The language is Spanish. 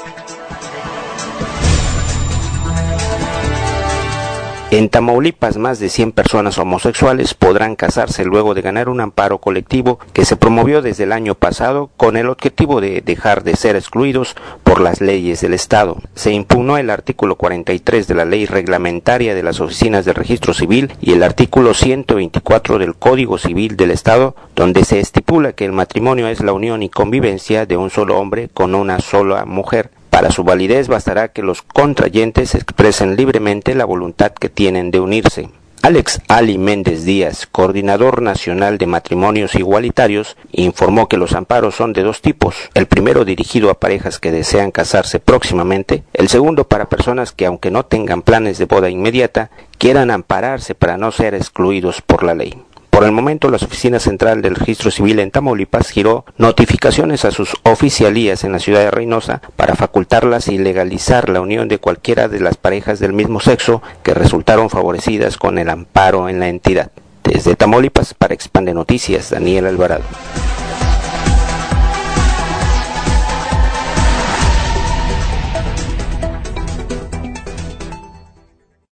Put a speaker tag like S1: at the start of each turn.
S1: Thank you. En Tamaulipas, más de 100 personas homosexuales podrán casarse luego de ganar un amparo colectivo que se promovió desde el año pasado con el objetivo de dejar de ser excluidos por las leyes del Estado. Se impugnó el artículo 43 de la ley reglamentaria de las oficinas del registro civil y el artículo 124 del Código Civil del Estado, donde se estipula que el matrimonio es la unión y convivencia de un solo hombre con una sola mujer para su validez bastará que los contrayentes expresen libremente la voluntad que tienen de unirse. Alex Ali Méndez Díaz, coordinador nacional de matrimonios igualitarios, informó que los amparos son de dos tipos, el primero dirigido a parejas que desean casarse próximamente, el segundo para personas que aunque no tengan planes de boda inmediata, quieran ampararse para no ser excluidos por la ley. Por el momento, la Oficina Central del Registro Civil en Tamaulipas giró notificaciones a sus oficialías en la ciudad de Reynosa para facultarlas y legalizar la unión de cualquiera de las parejas del mismo sexo que resultaron favorecidas con el amparo en la entidad. Desde Tamaulipas, para Expande Noticias, Daniel Alvarado.